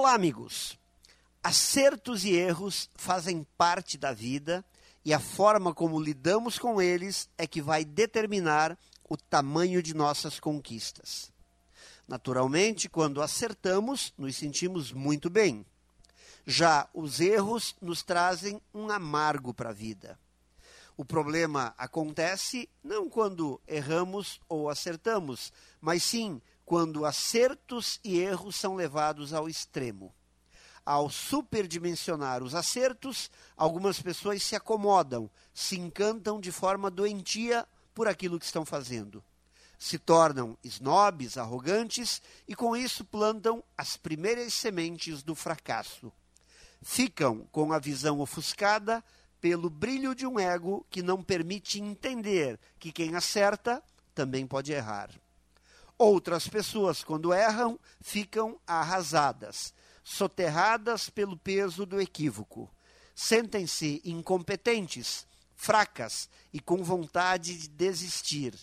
Olá, amigos! Acertos e erros fazem parte da vida e a forma como lidamos com eles é que vai determinar o tamanho de nossas conquistas. Naturalmente, quando acertamos, nos sentimos muito bem. Já os erros nos trazem um amargo para a vida. O problema acontece não quando erramos ou acertamos, mas sim quando acertos e erros são levados ao extremo. Ao superdimensionar os acertos, algumas pessoas se acomodam, se encantam de forma doentia por aquilo que estão fazendo. Se tornam snobs, arrogantes e com isso plantam as primeiras sementes do fracasso. Ficam com a visão ofuscada pelo brilho de um ego que não permite entender que quem acerta também pode errar. Outras pessoas, quando erram, ficam arrasadas, soterradas pelo peso do equívoco. Sentem-se incompetentes, fracas e com vontade de desistir.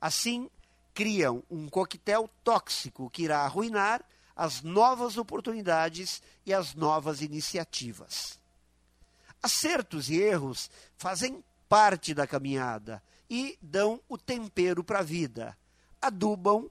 Assim, criam um coquetel tóxico que irá arruinar as novas oportunidades e as novas iniciativas. Acertos e erros fazem parte da caminhada e dão o tempero para a vida, adubam